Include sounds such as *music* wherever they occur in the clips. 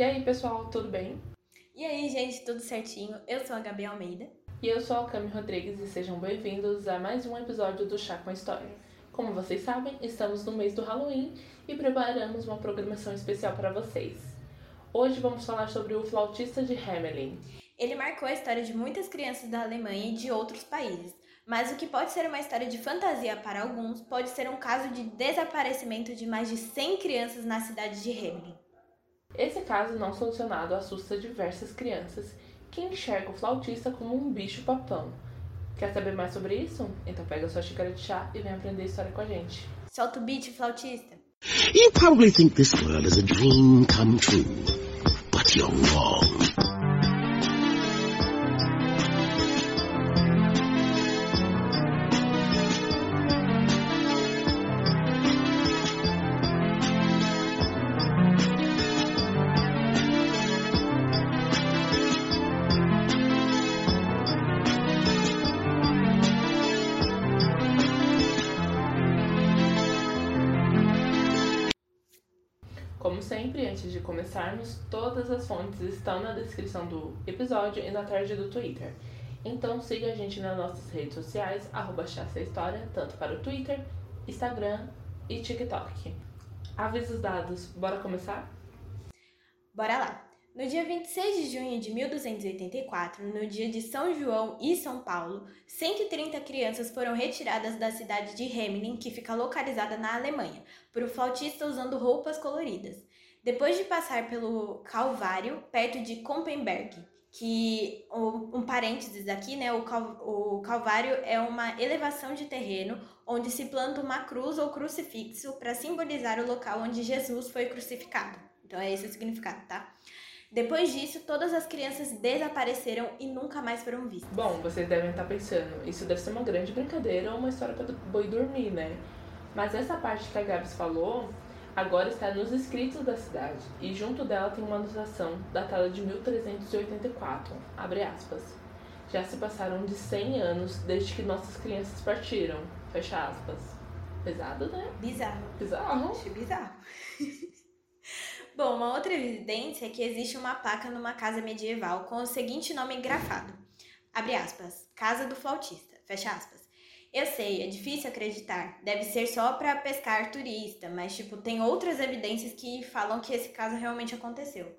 E aí, pessoal, tudo bem? E aí, gente, tudo certinho? Eu sou a Gabi Almeida. E eu sou a Cami Rodrigues e sejam bem-vindos a mais um episódio do Chá com História. Como vocês sabem, estamos no mês do Halloween e preparamos uma programação especial para vocês. Hoje vamos falar sobre o flautista de Hamelin. Ele marcou a história de muitas crianças da Alemanha e de outros países, mas o que pode ser uma história de fantasia para alguns pode ser um caso de desaparecimento de mais de 100 crianças na cidade de Hamelin. Esse caso não solucionado assusta diversas crianças que enxergam o flautista como um bicho-papão. Quer saber mais sobre isso? Então pega sua xícara de chá e vem aprender história com a gente. Solta o beat, flautista. You probably think this world is a dream come true, but you're wrong. Todas as fontes estão na descrição do episódio e na thread do Twitter. Então siga a gente nas nossas redes sociais, arroba História, tanto para o Twitter, Instagram e TikTok. Avisos dados, bora começar? Bora lá! No dia 26 de junho de 1284, no dia de São João e São Paulo, 130 crianças foram retiradas da cidade de Hamelin, que fica localizada na Alemanha, por um flautista usando roupas coloridas. Depois de passar pelo Calvário, perto de Kompenberg, que um parênteses aqui, né? O, cal, o Calvário é uma elevação de terreno onde se planta uma cruz ou crucifixo para simbolizar o local onde Jesus foi crucificado. Então é esse o significado, tá? Depois disso, todas as crianças desapareceram e nunca mais foram vistas. Bom, vocês devem estar pensando, isso deve ser uma grande brincadeira ou uma história para boi dormir, né? Mas essa parte que a Gabs falou agora está nos escritos da cidade e junto dela tem uma anotação datada de 1384, abre aspas. Já se passaram de 100 anos desde que nossas crianças partiram, fecha aspas. Pesado, né? Bizarro. Bizarro. Acho bizarro. *laughs* Bom, uma outra evidência é que existe uma placa numa casa medieval com o seguinte nome grafado. Abre aspas. Casa do flautista. Fecha aspas. Eu sei, é difícil acreditar. Deve ser só para pescar turista, mas tipo, tem outras evidências que falam que esse caso realmente aconteceu.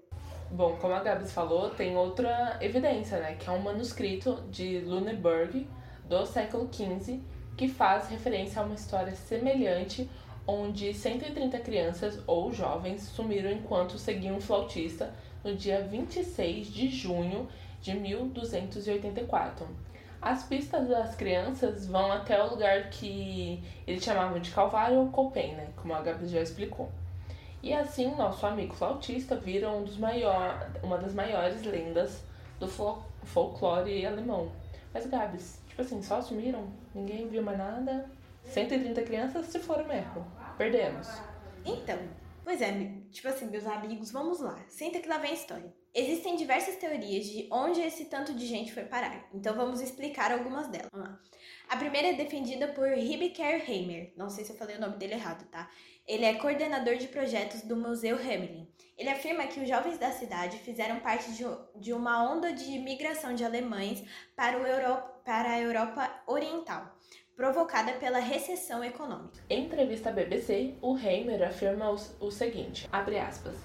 Bom, como a Gabs falou, tem outra evidência, né? Que é um manuscrito de Luneburg do século XV que faz referência a uma história semelhante onde 130 crianças ou jovens sumiram enquanto seguiam um flautista no dia 26 de junho de 1284. As pistas das crianças vão até o lugar que eles chamavam de Calvário ou Copen, né? como a Gabi já explicou. E assim, nosso amigo flautista vira um dos maior, uma das maiores lendas do folclore alemão. Mas, Gabs, tipo assim, só sumiram? Ninguém viu mais nada? 130 crianças se foram mesmo. Perdemos. Então, pois é, tipo assim, meus amigos, vamos lá. Senta que lá vem a história. Existem diversas teorias de onde esse tanto de gente foi parar. Então vamos explicar algumas delas. Vamos lá. A primeira é defendida por Ribiker Heimer. Não sei se eu falei o nome dele errado, tá? Ele é coordenador de projetos do Museu Hamelin. Ele afirma que os jovens da cidade fizeram parte de, de uma onda de migração de alemães para, o para a Europa Oriental provocada pela recessão econômica. Em entrevista à BBC, o Heimer afirma o, o seguinte, aspas,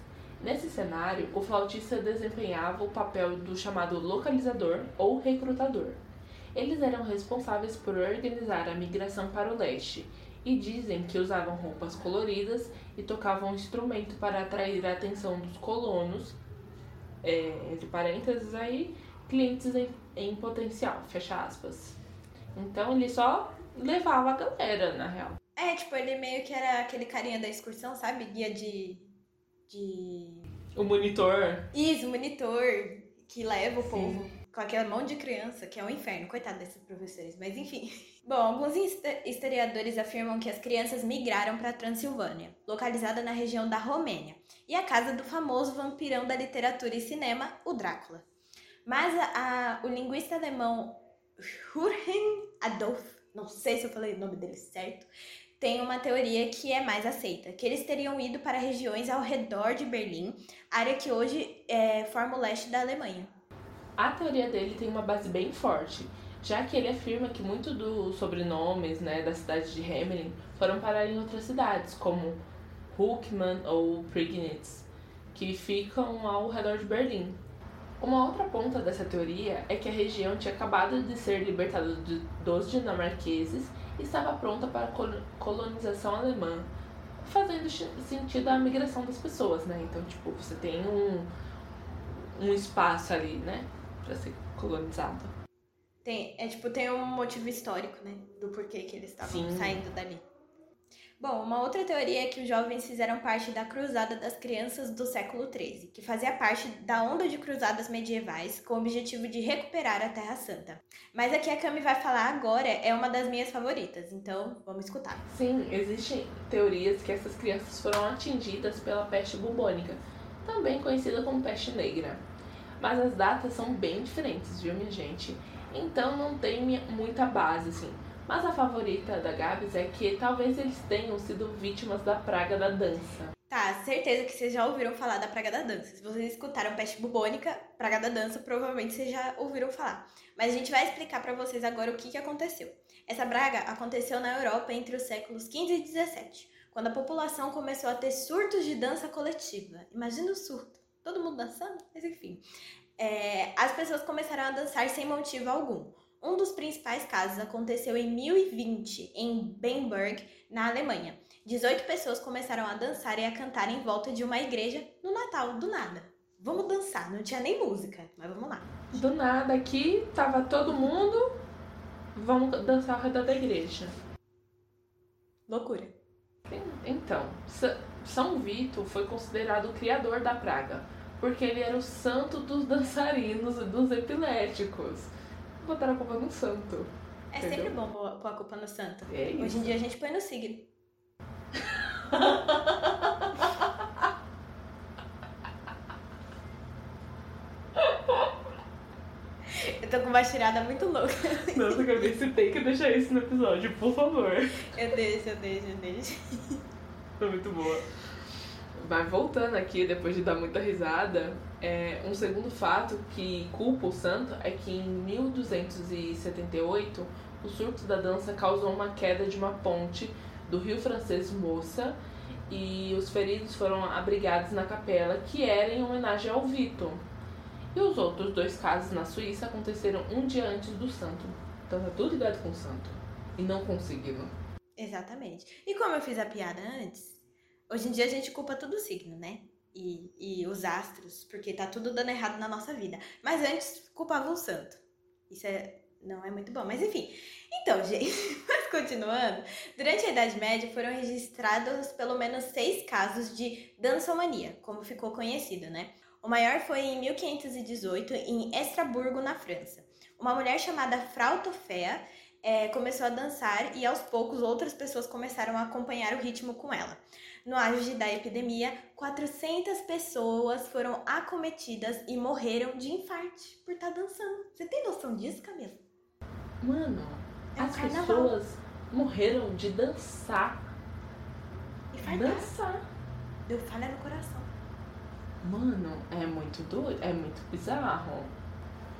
Nesse cenário, o flautista desempenhava o papel do chamado localizador ou recrutador. Eles eram responsáveis por organizar a migração para o leste e dizem que usavam roupas coloridas e tocavam um instrumento para atrair a atenção dos colonos, é, entre parênteses aí, clientes em, em potencial, fecha aspas. Então ele só levava a galera, na real. É, tipo, ele meio que era aquele carinha da excursão, sabe? Guia de. De. O monitor. Isso, o monitor que leva o Sim. povo com aquela mão de criança, que é um inferno. Coitado desses professores, mas enfim. *laughs* Bom, alguns historiadores afirmam que as crianças migraram para a Transilvânia, localizada na região da Romênia, e a casa do famoso vampirão da literatura e cinema, o Drácula. Mas a, a, o linguista alemão Jürgen Adolf não sei se eu falei o nome dele certo, tem uma teoria que é mais aceita, que eles teriam ido para regiões ao redor de Berlim, área que hoje é, forma o leste da Alemanha. A teoria dele tem uma base bem forte, já que ele afirma que muitos dos sobrenomes né, da cidade de Hamelin foram parar em outras cidades, como Huckmann ou Prignitz, que ficam ao redor de Berlim. Uma outra ponta dessa teoria é que a região tinha acabado de ser libertada dos dinamarqueses estava pronta para a colonização alemã, fazendo sentido a migração das pessoas, né? Então, tipo, você tem um, um espaço ali, né, para ser colonizado. Tem, é tipo, tem um motivo histórico, né, do porquê que eles estavam saindo dali. Bom, uma outra teoria é que os jovens fizeram parte da Cruzada das Crianças do século XIII, que fazia parte da onda de cruzadas medievais com o objetivo de recuperar a Terra Santa. Mas a que a Cami vai falar agora é uma das minhas favoritas, então vamos escutar. Sim, existem teorias que essas crianças foram atingidas pela peste bubônica, também conhecida como peste negra. Mas as datas são bem diferentes, viu, minha gente? Então não tem muita base, assim. Mas a favorita da Gabs é que talvez eles tenham sido vítimas da praga da dança. Tá, certeza que vocês já ouviram falar da praga da dança. Se vocês escutaram peste bubônica, praga da dança, provavelmente vocês já ouviram falar. Mas a gente vai explicar para vocês agora o que, que aconteceu. Essa praga aconteceu na Europa entre os séculos 15 e 17, quando a população começou a ter surtos de dança coletiva. Imagina o surto. Todo mundo dançando? Mas enfim. É, as pessoas começaram a dançar sem motivo algum. Um dos principais casos aconteceu em 1020, em Bamberg, na Alemanha. 18 pessoas começaram a dançar e a cantar em volta de uma igreja no Natal, do nada. Vamos dançar, não tinha nem música, mas vamos lá. Do nada aqui, tava todo mundo, vamos dançar ao redor da igreja. Loucura. Então, São Vito foi considerado o criador da praga, porque ele era o santo dos dançarinos e dos epiléticos botar a culpa no santo. É entendeu? sempre bom pôr a culpa no santo. É. Hoje em dia a gente põe no signo. *laughs* Eu tô com uma tirada muito louca. Nossa, Gabi, você tem que deixar isso no episódio, por favor. Eu deixo, eu deixo, eu deixo. Foi muito boa. Mas voltando aqui, depois de dar muita risada, é, um segundo fato que culpa o santo é que em 1278 o surto da dança causou uma queda de uma ponte do rio francês Moça e os feridos foram abrigados na capela que era em homenagem ao Vito. E os outros dois casos na Suíça aconteceram um dia antes do santo. Então tá tudo ligado com o santo. E não conseguiram. Exatamente. E como eu fiz a piada antes, hoje em dia a gente culpa todo o signo, né? e, e os astros, porque tá tudo dando errado na nossa vida. Mas antes culpava o santo. Isso é, não é muito bom, mas enfim. Então, *laughs* gente, mas continuando, durante a Idade Média foram registrados pelo menos seis casos de dançomania, como ficou conhecido, né? O maior foi em 1518, em Estraburgo, na França. Uma mulher chamada Frau Tofea é, começou a dançar e aos poucos outras pessoas começaram a acompanhar o ritmo com ela. No auge da epidemia, 400 pessoas foram acometidas e morreram de infarte por estar tá dançando. Você tem noção disso, Camila? Mano, é as pessoas morreram de dançar. E dançar. Deu falha no coração. Mano, é muito doido, é muito bizarro.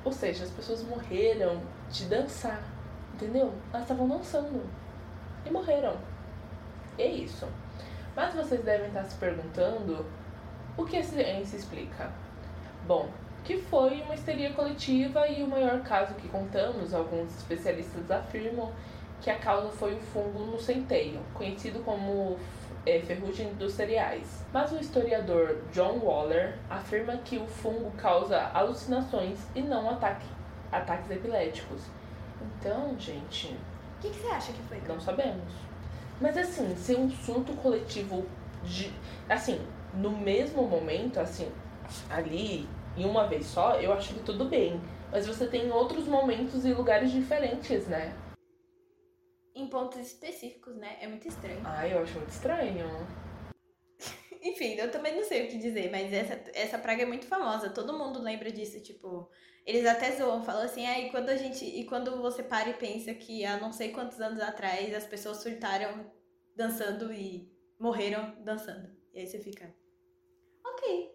Ou seja, as pessoas morreram de dançar, entendeu? Elas estavam dançando e morreram. É isso. Mas vocês devem estar se perguntando o que a ciência explica. Bom, que foi uma histeria coletiva e o maior caso que contamos, alguns especialistas afirmam que a causa foi o fungo no centeio, conhecido como é, ferrugem dos cereais. Mas o historiador John Waller afirma que o fungo causa alucinações e não ataque, ataques epiléticos. Então, gente. O que, que, você acha que foi? Não sabemos. Mas assim, ser um surto coletivo de. Assim, no mesmo momento, assim, ali, em uma vez só, eu acho que tudo bem. Mas você tem outros momentos e lugares diferentes, né? Em pontos específicos, né? É muito estranho. Ah, eu acho muito estranho. Enfim, eu também não sei o que dizer, mas essa, essa praga é muito famosa. Todo mundo lembra disso, tipo. Eles até zoam, falam assim, ah, e quando a gente. E quando você para e pensa que há não sei quantos anos atrás as pessoas surtaram dançando e morreram dançando. E aí você fica, ok,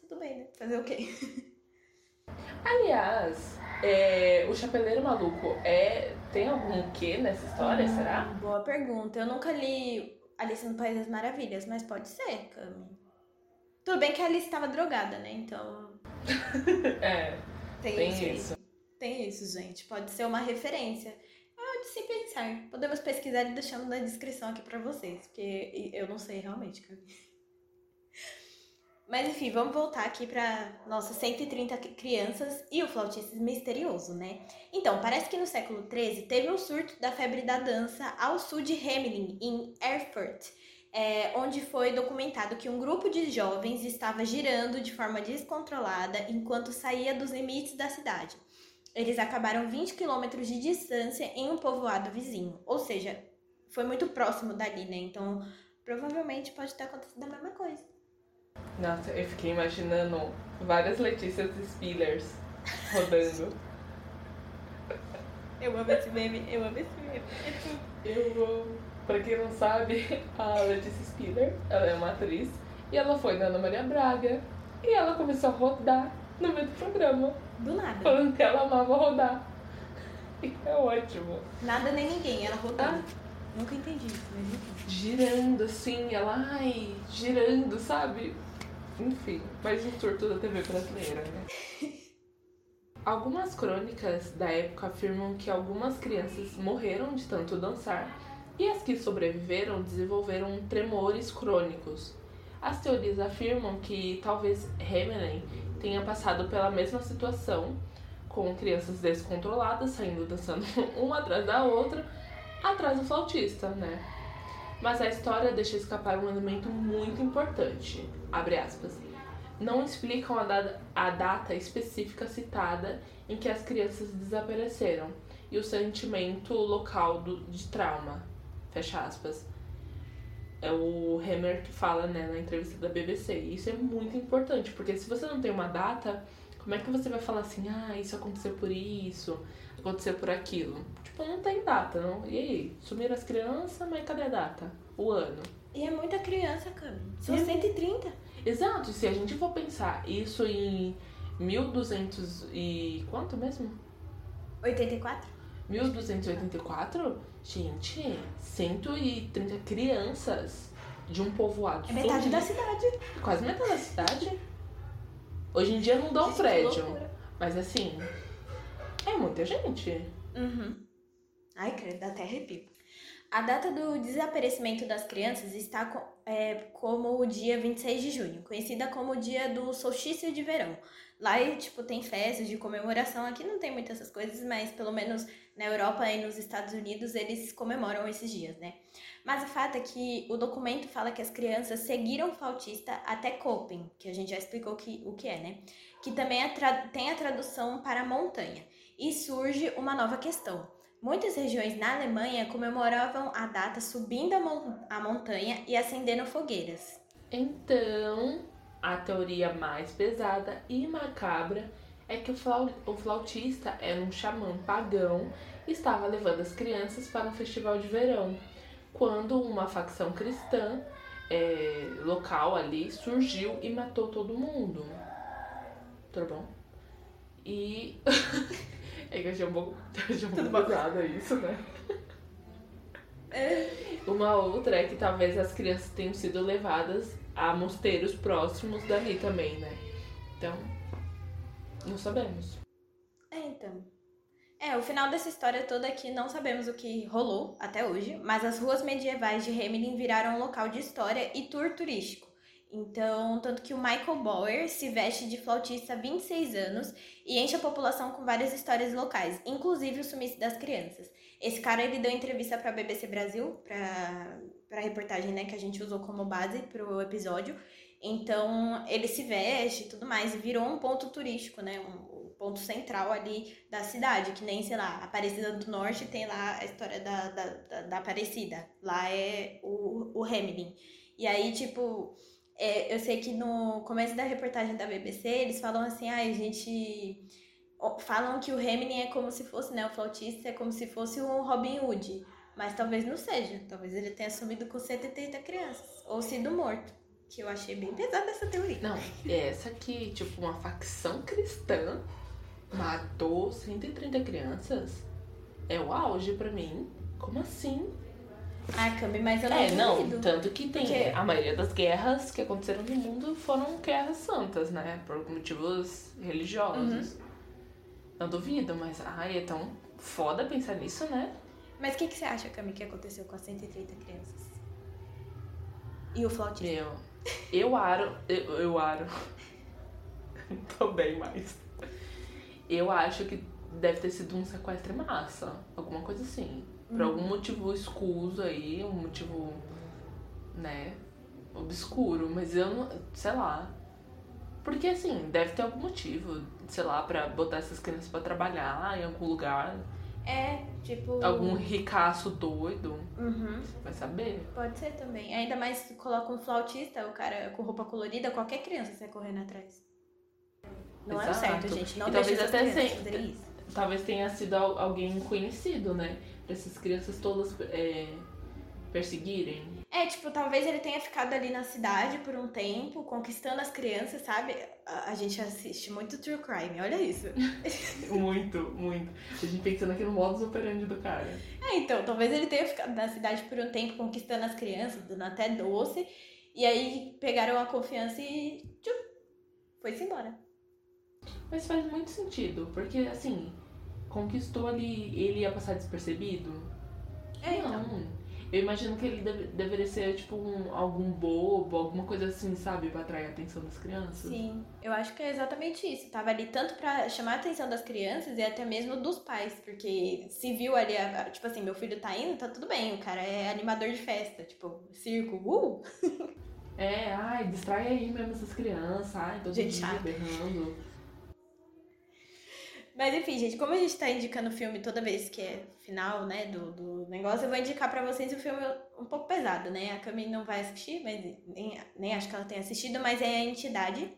tudo bem, né? Fazer o quê? *laughs* Aliás, é, o Chapeleiro Maluco é tem algum quê nessa história, hum, será? Boa pergunta. Eu nunca li Alice no País das Maravilhas, mas pode ser, Cami. Tudo bem que a Alice estava drogada, né? Então. *laughs* é. Tem, tem isso. isso. Tem isso, gente. Pode ser uma referência. É de se pensar. Podemos pesquisar e deixamos na descrição aqui pra vocês, porque eu não sei realmente, Cami. Mas enfim, vamos voltar aqui para nossas 130 crianças e o flautista misterioso, né? Então, parece que no século XIII teve um surto da febre da dança ao sul de Hamelin, em Erfurt, é, onde foi documentado que um grupo de jovens estava girando de forma descontrolada enquanto saía dos limites da cidade. Eles acabaram 20 quilômetros de distância em um povoado vizinho, ou seja, foi muito próximo dali, né? Então, provavelmente pode ter acontecido a mesma coisa. Nossa, eu fiquei imaginando várias Letícias Spillers rodando. *laughs* Eu amo esse meme, eu amo esse meme. Eu amo. Pra quem não sabe, a Letícia Spiller, ela é uma atriz, e ela foi da Ana Maria Braga, e ela começou a rodar no meio do programa. Do nada. Falando que ela amava rodar. *laughs* E é ótimo. Nada nem ninguém, ela rodando. Ah. Nunca entendi isso, mas enfim. Girando assim, ela, ai, girando, sabe? Enfim, mais um surto da TV brasileira, né? *laughs* Algumas crônicas da época afirmam que algumas crianças morreram de tanto dançar e as que sobreviveram desenvolveram tremores crônicos. As teorias afirmam que talvez Hamelin tenha passado pela mesma situação, com crianças descontroladas saindo dançando *laughs* uma atrás da outra, atrás do flautista, né? Mas a história deixa escapar um elemento muito importante. Abre aspas. Não explicam a, data, a data específica citada em que as crianças desapareceram e o sentimento local do, de trauma. Fecha aspas. É o Hammer que fala né, na entrevista da BBC. Isso é muito importante, porque se você não tem uma data, como é que você vai falar assim, ah, isso aconteceu por isso, aconteceu por aquilo? Tipo, não tem data, não. E aí? Sumiram as crianças, mas cadê a data? O ano? E é muita criança, cara. São e 130. Exato, se a gente for pensar isso em 1200 e. quanto mesmo? 84? 1284? Gente, 130 crianças de um povoado. É metade da cidade. Quase metade da cidade. Hoje em dia não dá um prédio. Mas assim, é muita gente. Uhum. Ai, credo, até arrepio. A data do desaparecimento das crianças está é, como o dia 26 de junho, conhecida como o dia do solstício de verão. Lá, tipo, tem festas de comemoração. Aqui não tem muitas essas coisas, mas pelo menos na Europa e nos Estados Unidos eles comemoram esses dias, né? Mas o fato é que o documento fala que as crianças seguiram o flautista até Copen, que a gente já explicou que, o que é, né? Que também é tem a tradução para montanha. E surge uma nova questão. Muitas regiões na Alemanha comemoravam a data subindo a, mon a montanha e acendendo fogueiras. Então, a teoria mais pesada e macabra é que o, flautista era um xamã pagão e estava levando as crianças para um festival de verão, quando uma facção cristã é, local ali surgiu e matou todo mundo. Tudo bom? E. *laughs* é que eu achei um pouco, *laughs* achei um pouco isso, né? É. Uma outra é que talvez as crianças tenham sido levadas a mosteiros próximos dali também, né? Então, não sabemos. É, então. É, o final dessa história toda aqui não sabemos o que rolou até hoje, mas as ruas medievais de Hamelin viraram um local de história e tour turístico. Então, tanto que o Michael Bauer se veste de flautista há 26 anos e enche a população com várias histórias locais, inclusive o sumiço das crianças. Esse cara, ele deu entrevista para a BBC Brasil, para a reportagem né, que a gente usou como base para o episódio. Então, ele se veste e tudo mais, e virou um ponto turístico, né? Um, ponto central ali da cidade, que nem, sei lá, Aparecida do Norte tem lá a história da, da, da, da Aparecida. Lá é o, o Hamelin. E aí, tipo, é, eu sei que no começo da reportagem da BBC, eles falam assim, ah, a gente... Falam que o Hamelin é como se fosse, né, o flautista é como se fosse o Robin Hood. Mas talvez não seja. Talvez ele tenha sumido com 130 crianças. Ou sido morto. Que eu achei bem pesada essa teoria. Não, essa aqui, tipo, uma facção cristã matou 130 crianças. É o auge pra mim. Como assim? Ah, Cami, mas eu não É, não, duvido. tanto que tem. Porque- A maioria das guerras que aconteceram no mundo foram guerras santas, né? Por motivos religiosos. Uhum. Não duvido, mas ai, é tão foda pensar nisso, né? Mas o que, que você acha, Cami, que aconteceu com as 130 crianças? E o flautista? Meu, eu aro. Eu, eu aro. *laughs* Tô bem mais. Eu acho que deve ter sido um sequestro em massa. Alguma coisa assim. Por algum motivo escuso aí, um motivo, né, obscuro. Mas eu não. sei lá. Porque assim, deve ter algum motivo, sei lá, pra botar essas crianças pra trabalhar em algum lugar. É, tipo. Algum ricaço doido. Uhum. Vai saber. Pode ser também. Ainda mais se coloca um flautista, o cara com roupa colorida, qualquer criança sai correndo atrás. Não é Exato. certo, gente. Não E talvez até sem-. Talvez tenha sido al- alguém conhecido, né? Pra essas crianças todas é, perseguirem. É, tipo, talvez ele tenha ficado ali na cidade por um tempo, conquistando as crianças, sabe? A, a gente assiste muito True Crime, olha isso. *laughs* Muito, muito. A gente pensando aqui no modus operandi do cara. É, então, talvez ele tenha ficado na cidade por um tempo, conquistando as crianças, dando até doce, e aí pegaram a confiança e. Tchum, foi-se embora. Mas faz muito sentido, porque assim, conquistou ali, ele ia passar despercebido? É, então. Não. Eu imagino que ele deve- deveria ser, tipo, um, algum bobo, alguma coisa assim, sabe? Pra atrair a atenção das crianças. Sim, eu acho que é exatamente isso. Tava ali tanto pra chamar a atenção das crianças e até mesmo dos pais, porque se viu ali, tipo assim, meu filho tá indo, tá tudo bem, o cara é animador de festa, tipo, circo, uh! *laughs* É, ai, distrai aí mesmo essas crianças, ai, todo Gente dia berrando. Mas enfim, gente, como a gente tá indicando filme toda vez que é final, né, do, do negócio, eu vou indicar pra vocês um filme um pouco pesado, né? A Cami não vai assistir, mas nem, nem acho que ela tenha assistido, mas é A Entidade,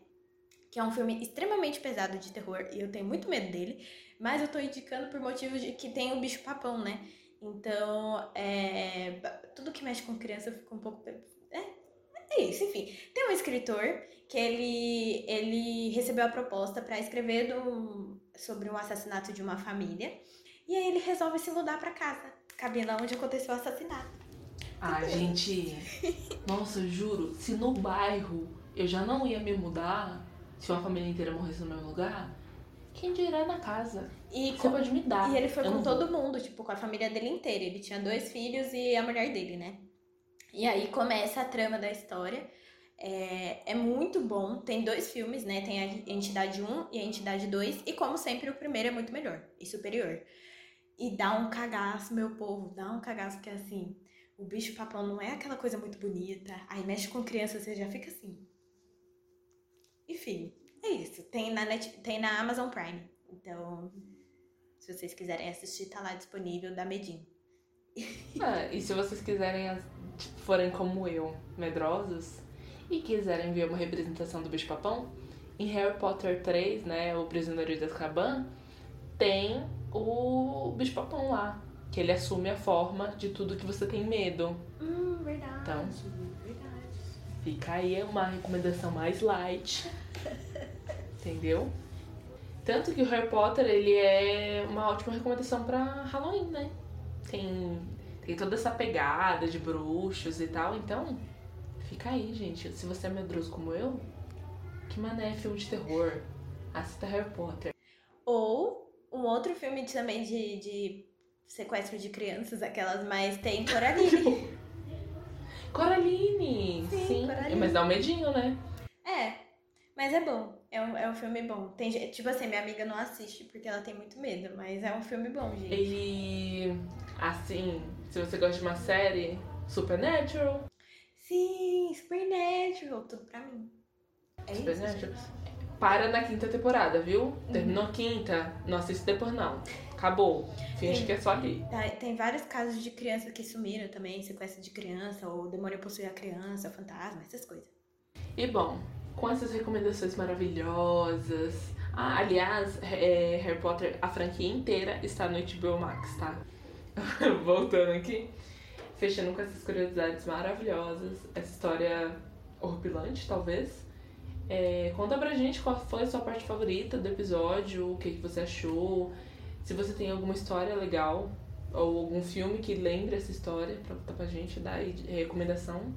que é um filme extremamente pesado de terror e eu tenho muito medo dele, mas eu tô indicando por motivos de que tem o bicho papão, né? Então, é, tudo que mexe com criança eu fico um pouco. É, é isso, enfim. Tem um escritor que ele, ele recebeu a proposta pra escrever do- sobre um assassinato de uma família e aí ele resolve se mudar pra casa, cabendo onde aconteceu o assassinato. Ai, gente. Nossa, eu juro, se no bairro eu já não ia me mudar, se uma família inteira morresse no meu lugar, quem dirá na casa? E, Você com- pode me dar. e ele foi Eu com não vou. todo mundo, tipo, com a família dele inteira. Ele tinha dois filhos e a mulher dele, né? E aí começa a trama da história. É, é muito bom. Tem dois filmes, né? Tem a Entidade 1 e a Entidade 2. E como sempre, o primeiro é muito melhor e superior. E dá um cagaço, meu povo. Dá um cagaço que é assim. O bicho papão não é aquela coisa muito bonita. Aí mexe com criança, você já fica assim. Enfim, é isso. Tem na, Net, tem na Amazon Prime. Então, se vocês quiserem assistir, tá lá disponível, dá medinho. Ah, e se vocês quiserem, tipo, forem como eu, medrosos, e quiserem ver uma representação do bicho papão, em Harry Potter 3, né, o Prisioneiro de Azkaban, tem o bicho papão lá, que ele assume a forma de tudo que você tem medo. Hum, verdade. Então. Verdade. Fica aí uma recomendação mais light. *laughs* Entendeu? Tanto que o Harry Potter, ele é uma ótima recomendação pra Halloween, né? Tem, tem toda essa pegada de bruxos e tal, então fica aí, gente. Se você é medroso como eu, que mané é filme de terror? Assista Harry Potter. Ou um outro filme também de, de sequestro de crianças, aquelas mais tem *laughs* Coraline. Coraline! Sim, Coraline. Mas dá um medinho, né? é, mas é bom. É um, é um filme bom. Tem, tipo assim, minha amiga não assiste porque ela tem muito medo, mas é um filme bom, gente. Ele. Assim, se você gosta de uma série, Supernatural. Sim, Supernatural, tudo pra mim. É isso, Supernatural. gente. Para na quinta temporada, viu? Terminou a quinta, não assiste depois não. Acabou. Finge Sim. que é só ali. Tá, Tem vários casos de crianças que sumiram também, sequestro de criança, ou demônio possui a criança, fantasma, essas coisas. E bom, com essas recomendações maravilhosas. Ah, aliás, é, Harry Potter, a franquia inteira está no HBO Max, tá? *laughs* voltando aqui, fechando com essas curiosidades maravilhosas, essa história horripilante, talvez. É, conta pra gente qual foi a sua parte favorita do episódio, o que, que você achou, se você tem alguma história legal ou algum filme que lembre essa história pra contar pra gente, dar recomendação.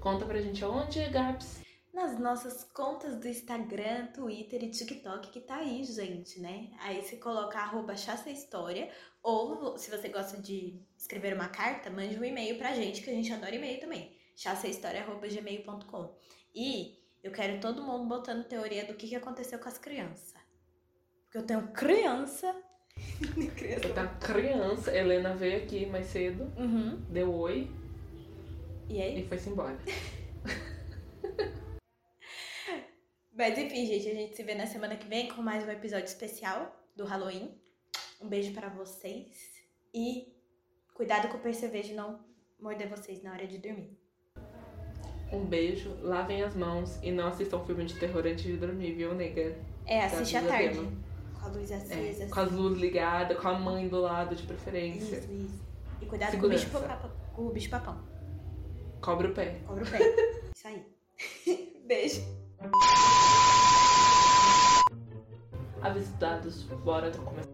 Conta pra gente aonde, Gabs? Nas nossas contas do Instagram, Twitter e TikTok, que tá aí, gente, né? Aí você coloca arroba História, ou se você gosta de escrever uma carta, mande um e-mail pra gente, que a gente adora e-mail também. chaçahistoria.gmail.com E eu quero todo mundo botando teoria do que, que aconteceu com as crianças. Porque eu tenho criança. *laughs* criança. Você tá criança, Helena veio aqui mais cedo, Uhum. deu oi E aí? e foi-se embora. *laughs* Mas enfim, gente, a gente se vê na semana que vem com mais um episódio especial do Halloween. Um beijo pra vocês e cuidado com o percevejo não morder vocês na hora de dormir. Um beijo, lavem as mãos e não assistam filme de terror antes de dormir, viu, nega? É, assiste à tarde. Com a luz acesa. É, com as luzes ligadas, com a mãe do lado de preferência. Isso, isso. E cuidado com o, bicho papão, com o bicho papão. Cobre o pé. Cobra o pé. *laughs* Isso aí. *laughs* Beijo. Aviso dados, bora começar.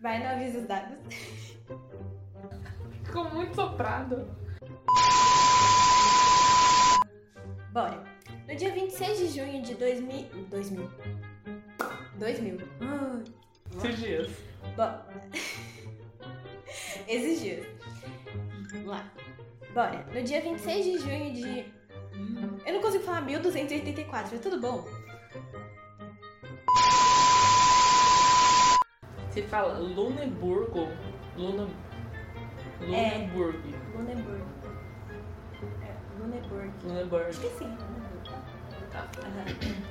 Vai no aviso dos dados. *laughs* Ficou muito soprado. Bora. No dia 26 de junho de 2000. 2000. 2000. Ah, Esses dias. Bom. *laughs* Esses dias. Vamos lá. Bora. No dia 26 de junho de. Eu não consigo falar 1284, é tudo bom? Se fala Luneburgo. Luna... É. Luneburg. Luneburg. É, Luneburg. Luneburg. Esqueci. Luneburg. Tá. Aham.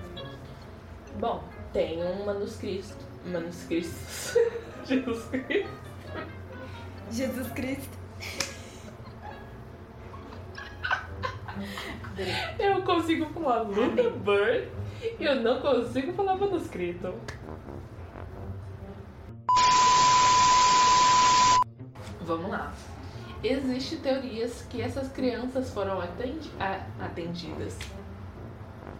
Bom, tem um manuscrito. Manuscrito. *laughs* Jesus Cristo. Jesus Cristo. Eu consigo falar Luneburg e eu não consigo falar manuscrito. Vamos lá. Existem teorias que essas crianças foram atendi a- atendidas.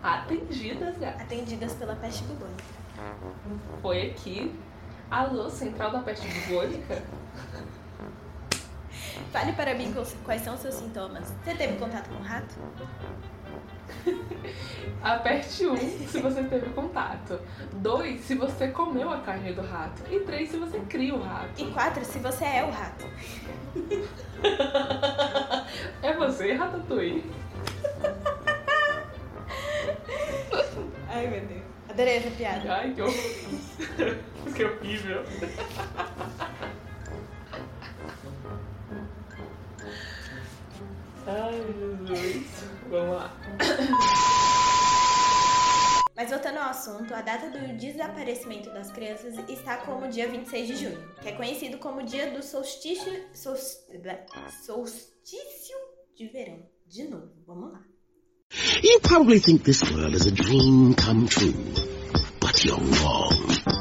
Atendidas, gata. Atendidas pela peste bubônica. Foi aqui. Alô, Central da Peste Bubônica? Fale para mim quais- são os seus sintomas. Você teve contato com o rato? *laughs* Aperte 1 um, se você teve contato. 2 se você comeu a carne do rato. E 3 se você cria o rato. E quatro, se você é o rato. *laughs* É você, Ratatouille. *laughs* Ai, meu Deus. Adorei essa piada. Ai, que horror. que horrível. Ai, Jesus. Vamos lá. Mas voltando ao assunto, a data do desaparecimento das crianças está como dia 26 de junho, que é conhecido como dia do solstício, solstício de verão. De novo, vamos lá. You probably think this world is a dream come true, but you're wrong.